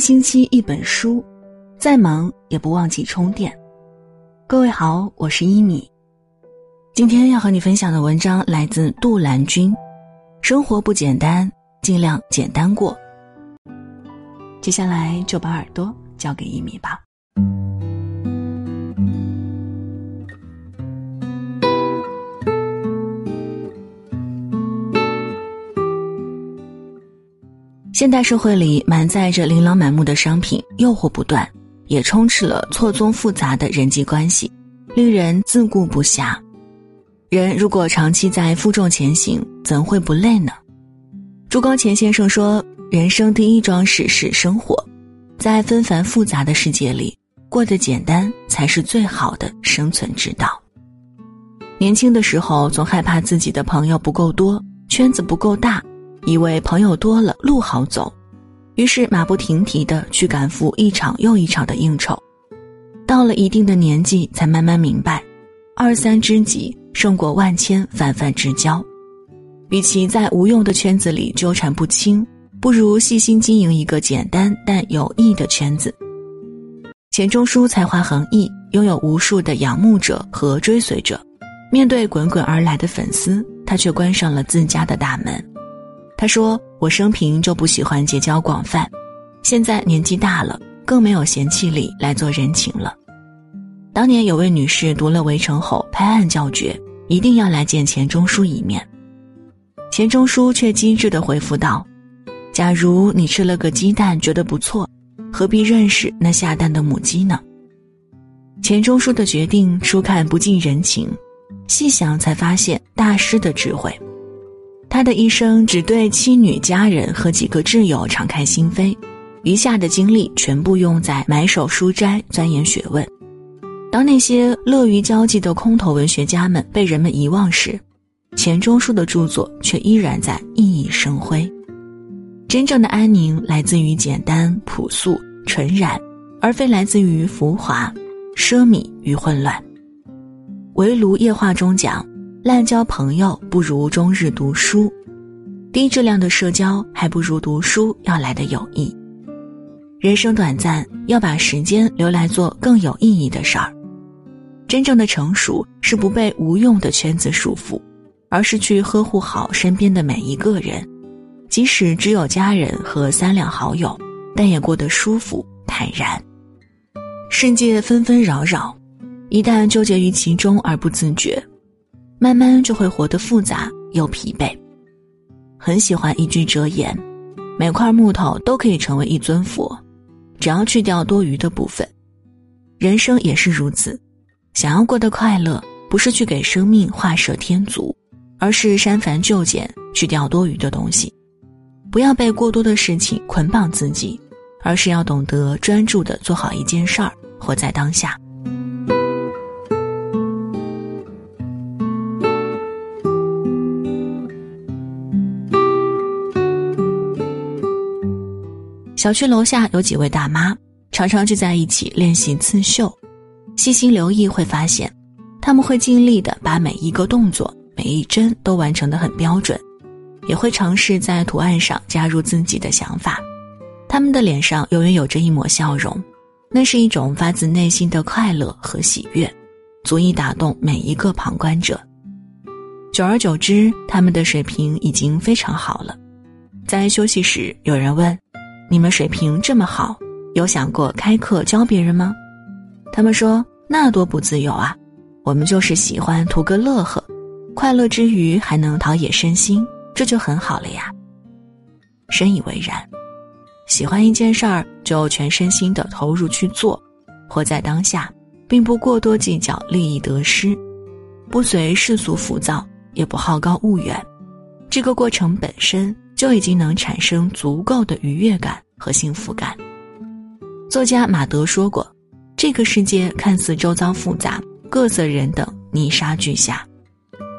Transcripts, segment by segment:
星期一本书，再忙也不忘记充电。各位好，我是一米。今天要和你分享的文章来自杜兰君。生活不简单，尽量简单过。接下来就把耳朵交给一米吧。现代社会里满载着琳琅满目的商品，诱惑不断，也充斥了错综复杂的人际关系，令人自顾不暇。人如果长期在负重前行，怎会不累呢？朱光潜先生说：“人生第一桩事是生活，在纷繁复杂的世界里，过得简单才是最好的生存之道。”年轻的时候，总害怕自己的朋友不够多，圈子不够大。以为朋友多了路好走，于是马不停蹄的去赶赴一场又一场的应酬。到了一定的年纪，才慢慢明白，二三知己胜过万千泛泛之交。与其在无用的圈子里纠缠不清，不如细心经营一个简单但有益的圈子。钱钟书才华横溢，拥有无数的仰慕者和追随者，面对滚滚而来的粉丝，他却关上了自家的大门。他说：“我生平就不喜欢结交广泛，现在年纪大了，更没有闲气力来做人情了。”当年有位女士读了《围城》后拍案叫绝，一定要来见钱钟书一面。钱钟书却机智地回复道：“假如你吃了个鸡蛋觉得不错，何必认识那下蛋的母鸡呢？”钱钟书的决定，初看不近人情，细想才发现大师的智慧。他的一生只对妻女、家人和几个挚友敞开心扉，余下的精力全部用在埋首书斋、钻研学问。当那些乐于交际的空头文学家们被人们遗忘时，钱钟书的著作却依然在熠熠生辉。真正的安宁来自于简单、朴素、纯然，而非来自于浮华、奢靡与混乱。围炉夜话中讲。滥交朋友不如终日读书，低质量的社交还不如读书要来的有益。人生短暂，要把时间留来做更有意义的事儿。真正的成熟是不被无用的圈子束缚，而是去呵护好身边的每一个人，即使只有家人和三两好友，但也过得舒服坦然。世界纷纷扰扰，一旦纠结于其中而不自觉。慢慢就会活得复杂又疲惫。很喜欢一句哲言：每块木头都可以成为一尊佛，只要去掉多余的部分。人生也是如此，想要过得快乐，不是去给生命画蛇添足，而是删繁就简，去掉多余的东西。不要被过多的事情捆绑自己，而是要懂得专注的做好一件事儿，活在当下。小区楼下有几位大妈，常常聚在一起练习刺绣。细心留意会发现，他们会尽力的把每一个动作、每一针都完成的很标准，也会尝试在图案上加入自己的想法。他们的脸上永远有着一抹笑容，那是一种发自内心的快乐和喜悦，足以打动每一个旁观者。久而久之，他们的水平已经非常好了。在休息时，有人问。你们水平这么好，有想过开课教别人吗？他们说那多不自由啊！我们就是喜欢图个乐呵，快乐之余还能陶冶身心，这就很好了呀。深以为然，喜欢一件事儿就全身心的投入去做，活在当下，并不过多计较利益得失，不随世俗浮躁，也不好高骛远，这个过程本身。就已经能产生足够的愉悦感和幸福感。作家马德说过：“这个世界看似周遭复杂，各色人等泥沙俱下，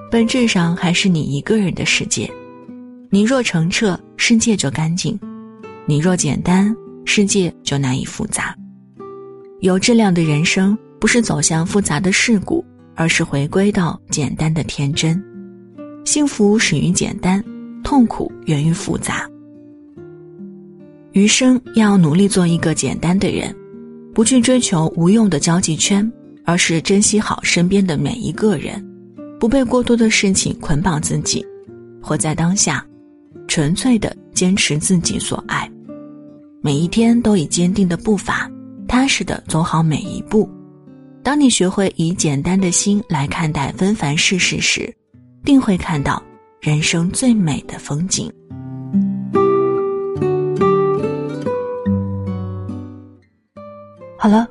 本质上还是你一个人的世界。你若澄澈，世界就干净；你若简单，世界就难以复杂。有质量的人生，不是走向复杂的世故，而是回归到简单的天真。幸福始于简单。”痛苦源于复杂。余生要努力做一个简单的人，不去追求无用的交际圈，而是珍惜好身边的每一个人，不被过多的事情捆绑自己，活在当下，纯粹的坚持自己所爱，每一天都以坚定的步伐，踏实的走好每一步。当你学会以简单的心来看待纷繁世事时，定会看到人生最美的风景。好了，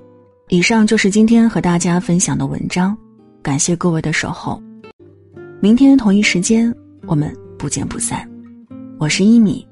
以上就是今天和大家分享的文章，感谢各位的守候。明天同一时间，我们不见不散。我是一米。